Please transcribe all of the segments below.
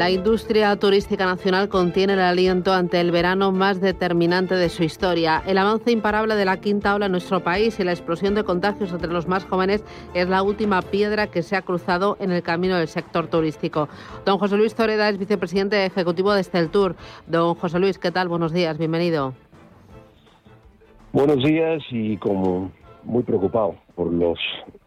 La industria turística nacional contiene el aliento ante el verano más determinante de su historia. El avance imparable de la quinta ola en nuestro país y la explosión de contagios entre los más jóvenes es la última piedra que se ha cruzado en el camino del sector turístico. Don José Luis Toreda es vicepresidente ejecutivo de Esteltur. Don José Luis, ¿qué tal? Buenos días, bienvenido. Buenos días y como muy preocupado por los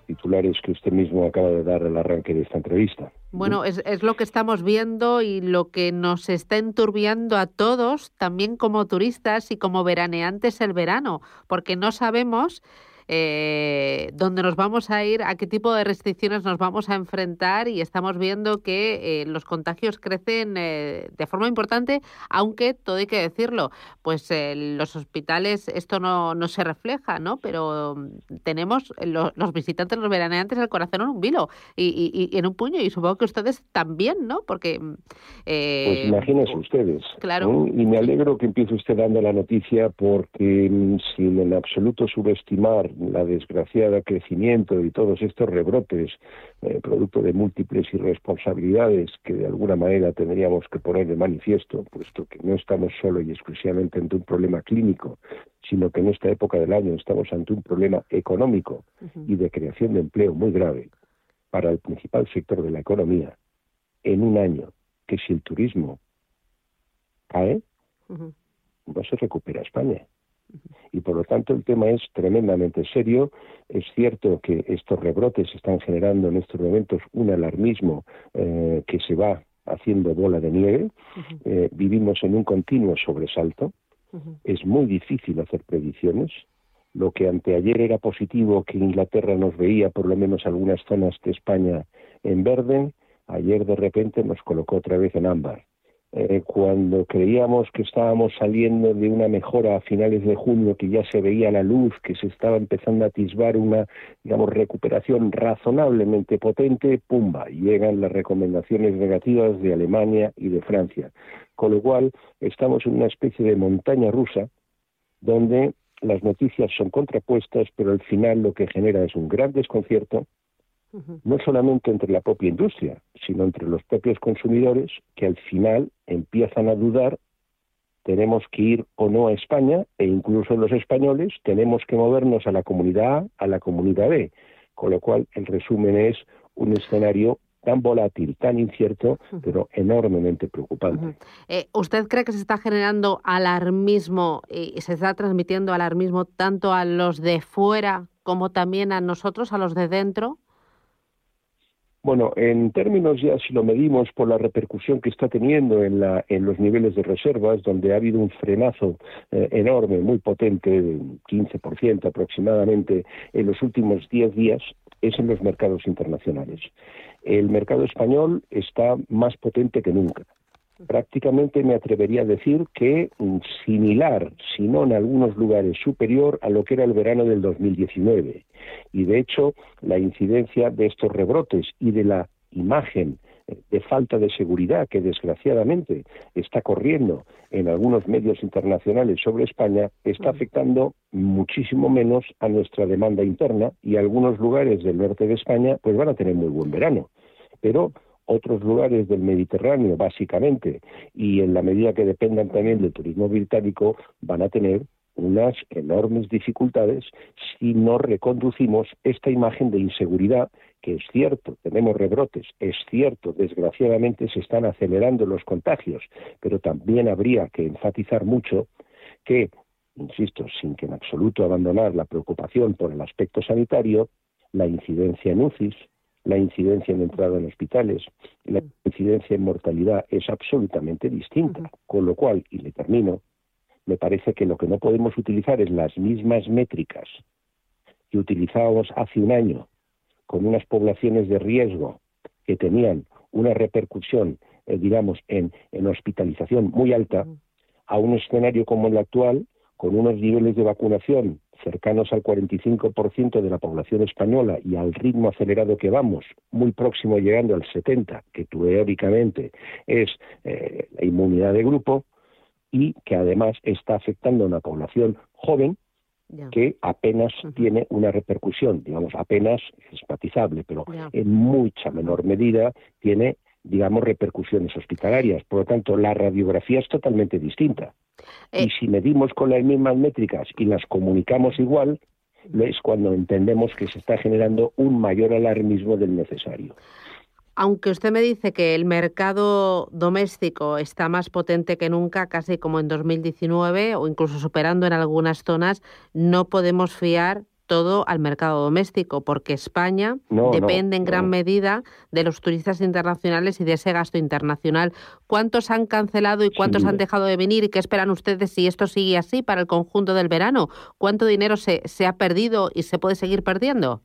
titulares que usted mismo acaba de dar al arranque de esta entrevista. Bueno, es, es, lo que estamos viendo y lo que nos está enturbiando a todos, también como turistas y como veraneantes el verano, porque no sabemos eh, dónde nos vamos a ir, a qué tipo de restricciones nos vamos a enfrentar y estamos viendo que eh, los contagios crecen eh, de forma importante, aunque todo hay que decirlo, pues en los hospitales esto no, no se refleja, ¿no? Pero mm, tenemos los visitantes, los veraneantes, el corazón en un vilo y, y, en un puño y supongo que ustedes también, ¿no? Porque... Mm, pues imagínense ustedes. Claro. Y me alegro que empiece usted dando la noticia porque mm, sin en absoluto subestimar la desgraciada crecimiento y todos estos rebrotes, eh, producto de múltiples irresponsabilidades que de alguna manera tendríamos que poner de manifiesto, puesto que no estamos solo y exclusivamente ante un problema clínico, sino que en esta época del año estamos ante un problema económico y de creación de empleo muy grave para el principal sector de la economía, en un año que si el turismo cae, no se recupera España y por lo tanto el tema es tremendamente serio. Es cierto que estos rebrotes están generando en estos momentos un alarmismo eh, que se va haciendo bola de nieve. Eh, vivimos en un continuo sobresalto. Es muy difícil hacer predicciones. Lo que anteayer era positivo, que Inglaterra nos veía por lo menos algunas zonas de España en verde, ayer de repente nos colocó otra vez en ámbar. Eh, cuando creíamos que estábamos saliendo de una mejora a finales de junio, que ya se veía la luz, que se estaba empezando a atisbar una, digamos, recuperación razonablemente potente, pumba, llegan las recomendaciones negativas de Alemania y de Francia. Con lo cual, estamos en una especie de montaña rusa donde las noticias son contrapuestas, pero al final lo que genera es un gran desconcierto, no solamente entre la propia industria, sino entre los propios consumidores que al final empiezan a dudar tenemos que ir o no a España e incluso los españoles tenemos que movernos a la comunidad A, a la comunidad B, con lo cual el resumen es un escenario tan volátil, tan incierto, pero enormemente preocupante. Eh, ¿Usted cree que se está generando alarmismo y se está transmitiendo alarmismo tanto a los de fuera como también a nosotros, a los de dentro? Bueno, en términos ya, si lo medimos por la repercusión que está teniendo en, la, en los niveles de reservas, donde ha habido un frenazo eh, enorme, muy potente, de 15% aproximadamente, en los últimos 10 días, es en los mercados internacionales. El mercado español está más potente que nunca prácticamente me atrevería a decir que mm, similar, si no en algunos lugares superior a lo que era el verano del 2019. Y de hecho, la incidencia de estos rebrotes y de la imagen eh, de falta de seguridad que desgraciadamente está corriendo en algunos medios internacionales sobre España está afectando muchísimo menos a nuestra demanda interna y algunos lugares del norte de España pues van a tener muy buen verano. Pero otros lugares del Mediterráneo, básicamente, y en la medida que dependan también del turismo británico, van a tener unas enormes dificultades si no reconducimos esta imagen de inseguridad, que es cierto, tenemos rebrotes, es cierto, desgraciadamente se están acelerando los contagios, pero también habría que enfatizar mucho que, insisto, sin que en absoluto abandonar la preocupación por el aspecto sanitario, la incidencia en UCIs, la incidencia en entrada en hospitales, la incidencia en mortalidad es absolutamente distinta, con lo cual, y le termino, me parece que lo que no podemos utilizar es las mismas métricas que utilizábamos hace un año con unas poblaciones de riesgo que tenían una repercusión, eh, digamos, en, en hospitalización muy alta, a un escenario como el actual, con unos niveles de vacunación cercanos al 45% de la población española y al ritmo acelerado que vamos, muy próximo llegando al 70%, que teóricamente es eh, la inmunidad de grupo, y que además está afectando a una población joven que apenas tiene una repercusión, digamos, apenas es patizable, pero en mucha menor medida tiene, digamos, repercusiones hospitalarias. Por lo tanto, la radiografía es totalmente distinta. Y eh, si medimos con las mismas métricas y las comunicamos igual, es cuando entendemos que se está generando un mayor alarmismo del necesario. Aunque usted me dice que el mercado doméstico está más potente que nunca, casi como en 2019 o incluso superando en algunas zonas, no podemos fiar todo al mercado doméstico, porque España depende en gran medida de los turistas internacionales y de ese gasto internacional. ¿Cuántos han cancelado y cuántos han dejado de venir? ¿Y qué esperan ustedes si esto sigue así para el conjunto del verano? ¿Cuánto dinero se, se ha perdido y se puede seguir perdiendo?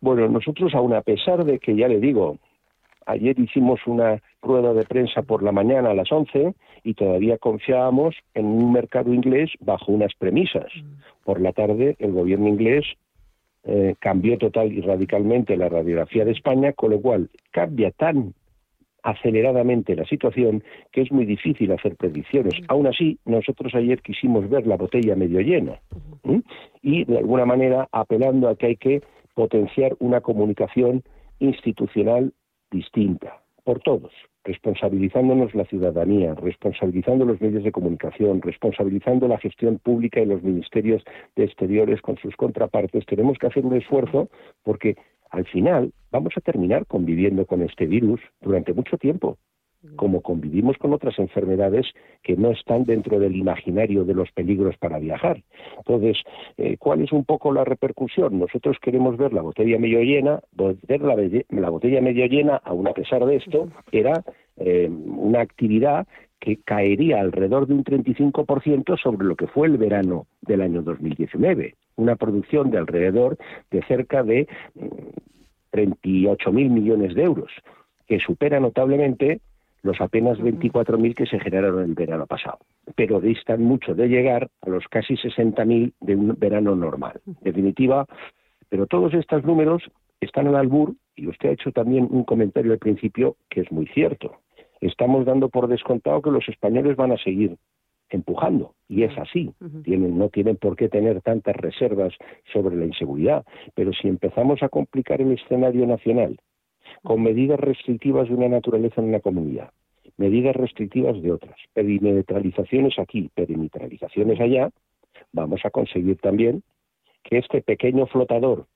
Bueno, nosotros aún a pesar de que, ya le digo, ayer hicimos una rueda de prensa por la mañana a las 11 y todavía confiábamos en un mercado inglés bajo unas premisas. Mm. Por la tarde el gobierno inglés eh, cambió total y radicalmente la radiografía de España, con lo cual cambia tan aceleradamente la situación que es muy difícil hacer predicciones. Mm. Aún así, nosotros ayer quisimos ver la botella medio llena y de alguna manera apelando a que hay que potenciar una comunicación institucional distinta por todos, responsabilizándonos la ciudadanía, responsabilizando los medios de comunicación, responsabilizando la gestión pública y los ministerios de exteriores con sus contrapartes. Tenemos que hacer un esfuerzo porque al final vamos a terminar conviviendo con este virus durante mucho tiempo como convivimos con otras enfermedades que no están dentro del imaginario de los peligros para viajar. Entonces, eh, ¿cuál es un poco la repercusión? Nosotros queremos ver la botella medio llena, ver la, botella medio llena, aun a pesar de esto, era eh, una actividad que caería alrededor de un 35% sobre lo que fue el verano del año 2019, una producción de alrededor de cerca de 38.000 mm, millones de euros, que supera notablemente los apenas 24.000 que se generaron el verano pasado, pero distan mucho de llegar a los casi 60.000 de un verano normal. En definitiva, pero todos estos números están al albur, y usted ha hecho también un comentario al principio que es muy cierto. Estamos dando por descontado que los españoles van a seguir empujando, y es así. Tienen, no tienen por qué tener tantas reservas sobre la inseguridad, pero si empezamos a complicar el escenario nacional con medidas restrictivas de una naturaleza en una comunidad, medidas restrictivas de otras, perimetralizaciones aquí, perimetralizaciones allá, vamos a conseguir también que este pequeño flotador,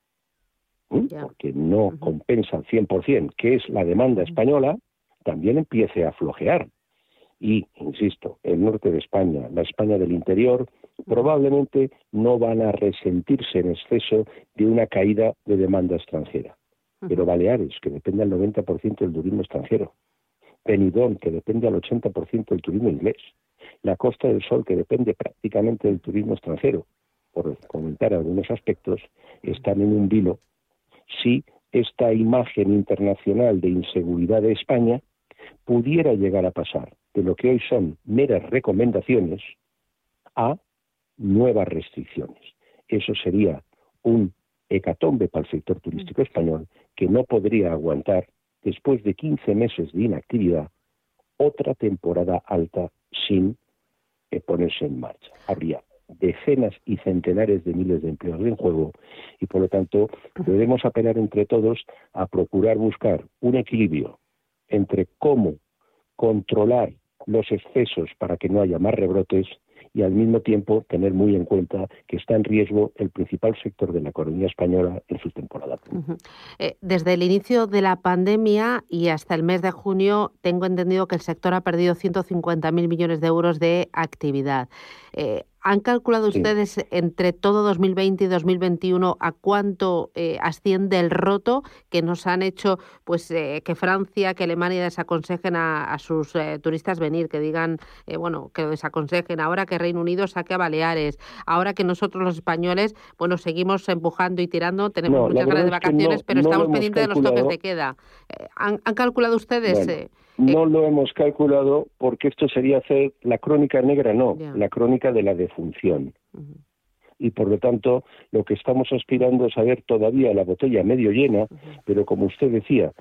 porque no compensa al 100%, que es la demanda española, también empiece a flojear. Y, insisto, el norte de España, la España del interior, probablemente no van a resentirse en exceso de una caída de demanda extranjera pero Baleares, que depende al 90% del turismo extranjero, Benidorm, que depende al 80% del turismo inglés, la Costa del Sol, que depende prácticamente del turismo extranjero, por comentar algunos aspectos, están en un vilo. Si esta imagen internacional de inseguridad de España pudiera llegar a pasar de lo que hoy son meras recomendaciones a nuevas restricciones. Eso sería un hecatombe para el sector turístico español que no podría aguantar, después de 15 meses de inactividad, otra temporada alta sin eh, ponerse en marcha. Habría decenas y centenares de miles de empleos en juego y por lo tanto debemos apelar entre todos a procurar buscar un equilibrio entre cómo controlar los excesos para que no haya más rebrotes y al mismo tiempo tener muy en cuenta que está en riesgo el principal sector de la economía española en su temporada. Eh, desde el inicio de la pandemia y hasta el mes de junio, tengo entendido que el sector ha perdido 150.000 millones de euros de actividad. Eh, ¿Han calculado ustedes entre todo 2020 y 2021 a cuánto eh, asciende el roto que nos han hecho pues eh, que Francia, que Alemania desaconsejen a, sus eh, turistas venir, que digan, bueno, que lo desaconsejen, ahora que Reino Unido saque a Baleares, ahora que nosotros los españoles, bueno, seguimos empujando y tirando, tenemos muchas ganas de vacaciones, pero estamos pendientes de los toques de queda. ¿Han, calculado ustedes? No lo hemos calculado porque esto sería hacer la crónica negra, no, la crónica de la defunción. Y por lo tanto, lo que estamos aspirando es a ver todavía la botella medio llena, pero como usted decía,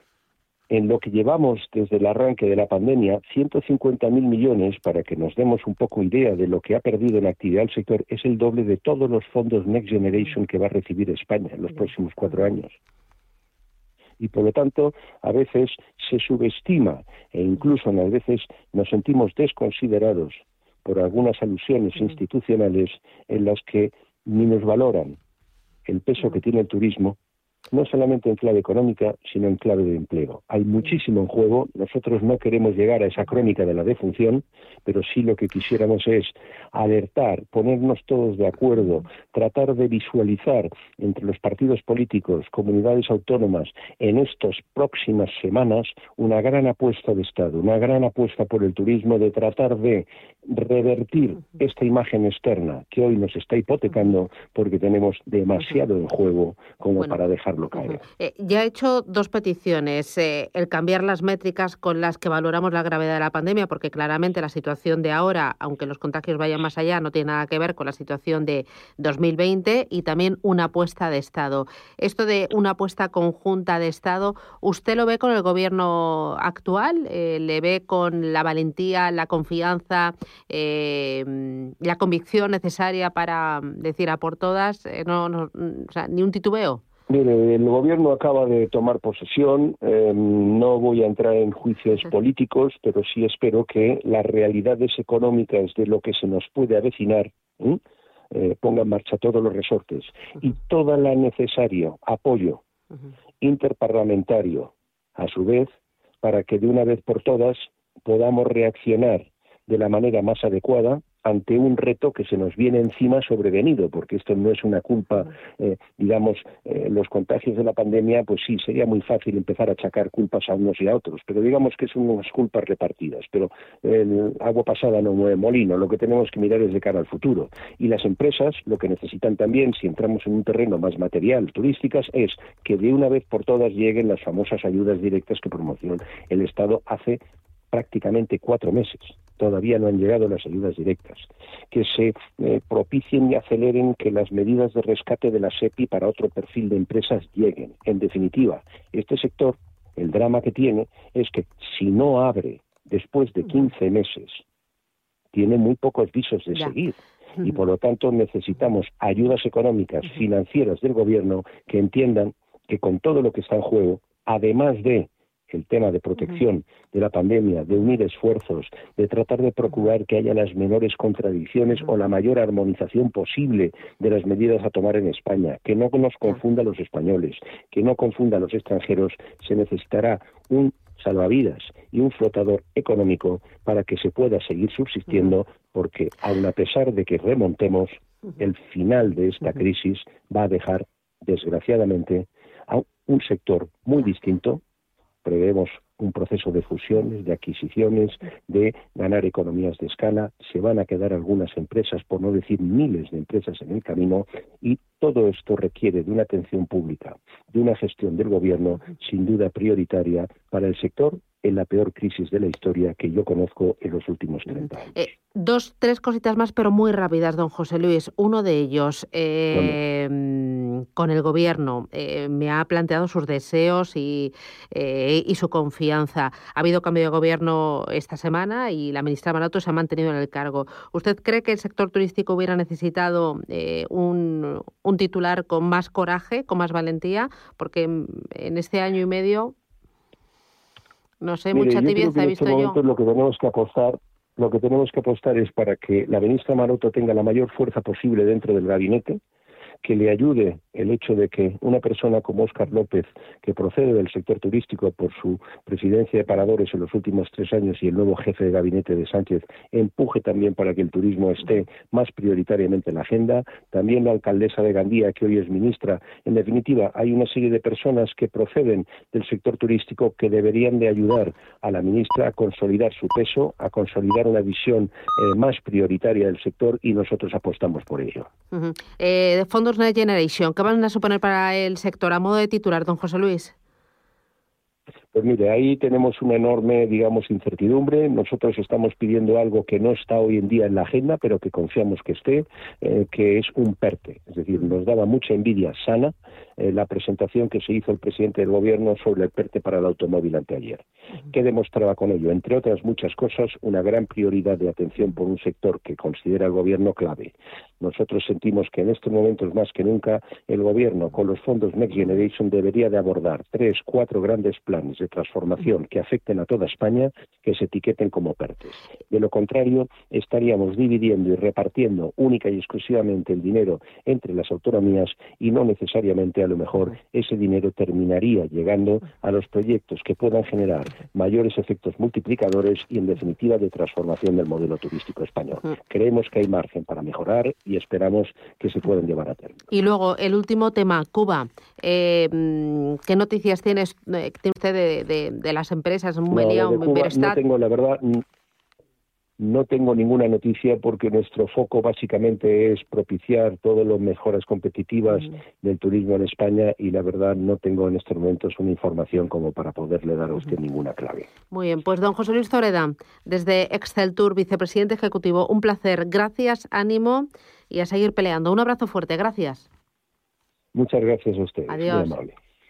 en lo que llevamos desde el arranque de la pandemia, 150.000 millones, para que nos demos un poco idea de lo que ha perdido en actividad el sector, es el doble de todos los fondos Next Generation que va a recibir España en los próximos cuatro años y por lo tanto a veces se subestima e incluso a veces nos sentimos desconsiderados por algunas alusiones institucionales en las que ni nos valoran el peso que tiene el turismo no solamente en clave económica, sino en clave de empleo. Hay muchísimo en juego. Nosotros no queremos llegar a esa crónica de la defunción, pero sí lo que quisiéramos es alertar, ponernos todos de acuerdo, tratar de visualizar entre los partidos políticos, comunidades autónomas, en estas próximas semanas, una gran apuesta de Estado, una gran apuesta por el turismo, de tratar de revertir esta imagen externa que hoy nos está hipotecando porque tenemos demasiado en juego como para dejarlo caer. Eh, ya he hecho dos peticiones. Eh, el cambiar las métricas con las que valoramos la gravedad de la pandemia, porque claramente la situación de ahora, aunque los contagios vayan más allá, no tiene nada que ver con la situación de 2020 y también una apuesta de Estado. Esto de una apuesta conjunta de Estado, ¿usted lo ve con el gobierno actual? Eh, ¿Le ve con la valentía, la confianza? eh, la convicción necesaria para decir a por todas, no, no o sea, ni un titubeo. Mire, el gobierno acaba de tomar posesión. Eh, no voy a entrar en juicios políticos, pero sí espero que las realidades económicas de lo que se nos puede avecinar eh, ponga en marcha todos los resortes. Y todo el necesario apoyo interparlamentario, a su vez, para que de una vez por todas podamos reaccionar de la manera más adecuada ante un reto que se nos viene encima sobrevenido, porque esto no es una culpa, eh, digamos, eh, los contagios de la pandemia, pues sí, sería muy fácil empezar a achacar culpas a unos y a otros, pero digamos que son unas culpas repartidas, pero el agua pasada no mueve molino, lo que tenemos que mirar es de cara al futuro. Y las empresas lo que necesitan también, si entramos en un terreno más material, turísticas, es que de una vez por todas lleguen las famosas ayudas directas que promocionó el Estado hace prácticamente cuatro meses. Todavía no han llegado las ayudas directas. Que se eh, propicien y aceleren que las medidas de rescate de la SEPI para otro perfil de empresas lleguen. En definitiva, este sector, el drama que tiene es que si no abre después de 15 meses, tiene muy pocos visos de seguir y por lo tanto necesitamos ayudas económicas, financieras del gobierno que entiendan que con todo lo que está en juego, además de el tema de protección de la pandemia, de unir esfuerzos, de tratar de procurar que haya las menores contradicciones o la mayor armonización posible de las medidas a tomar en España, que no nos confunda a los españoles, que no confunda a los extranjeros, se necesitará un salvavidas y un flotador económico para que se pueda seguir subsistiendo, porque aun a pesar de que remontemos, el final de esta crisis va a dejar, desgraciadamente, a un sector muy distinto, prevemos un proceso de fusiones, de adquisiciones, de ganar economías de escala. Se van a quedar algunas empresas, por no decir miles de empresas en el camino, y todo esto requiere de una atención pública, de una gestión del gobierno sin duda prioritaria para el sector en la peor crisis de la historia que yo conozco en los últimos 30 años. Eh, dos, tres cositas más, pero muy rápidas, don José Luis. Uno de ellos, eh, con el gobierno, eh, me ha planteado sus deseos y, y, su confianza. Ha habido cambio de gobierno esta semana y la ministra Marato se ha mantenido en el cargo. ¿Usted cree que el sector turístico hubiera necesitado un, un titular con más coraje, con más valentía? Porque en este año y medio no sé, mucha tibieza he visto este yo. Lo que tenemos que apostar, lo que tenemos que apostar es para que la ministra Maroto tenga la mayor fuerza posible dentro del gabinete, que le ayude el hecho de que una persona como Óscar López, que procede del sector turístico por su presidencia de paradores en los últimos tres años y el nuevo jefe de gabinete de Sánchez, empuje también para que el turismo esté más prioritariamente en la agenda. También la alcaldesa de Gandía, que hoy es ministra. En definitiva, hay una serie de personas que proceden del sector turístico que deberían de ayudar a la ministra a consolidar su peso, a consolidar una visión eh, más prioritaria del sector y nosotros apostamos por ello. Eh, fondos Next Generation, ¿qué van a suponer para el sector a modo de titular, don José Luis? Pues mire, ahí tenemos una enorme, digamos, incertidumbre. Nosotros estamos pidiendo algo que no está hoy en día en la agenda, pero que confiamos que esté, eh, que es un PERTE. Es decir, nos daba mucha envidia sana eh, la presentación que se hizo el presidente del Gobierno sobre el PERTE para el automóvil anteayer. ¿Qué demostraba con ello? Entre otras muchas cosas, una gran prioridad de atención por un sector que considera el Gobierno clave. Nosotros sentimos que en estos momentos más que nunca el Gobierno, con los fondos Next Generation, debería de abordar tres, cuatro grandes planes de transformación que afecten a toda España que se etiqueten como PERTES. De lo contrario, estaríamos dividiendo y repartiendo única y exclusivamente el dinero entre las autonomías y no necesariamente a lo mejor ese dinero terminaría llegando a los proyectos que puedan generar mayores efectos multiplicadores y, en definitiva, de transformación del modelo turístico español. Creemos que hay margen para mejorar y esperamos que se puedan llevar a término. Y luego, el último tema, Cuba. Eh, ¿Qué noticias tienes, eh, tiene usted de, las empresas? Un no, no tengo, la verdad, no tengo ninguna noticia porque nuestro foco básicamente es propiciar todas las mejoras competitivas mm. del turismo en España y la verdad no tengo en estos momentos una información como para poderle dar a usted ninguna clave. Muy bien, pues don José Luis Toreda, desde Excel Tour, vicepresidente ejecutivo, un placer. Gracias, ánimo y a seguir peleando. Un abrazo fuerte, gracias. Muchas gracias a usted. Adiós.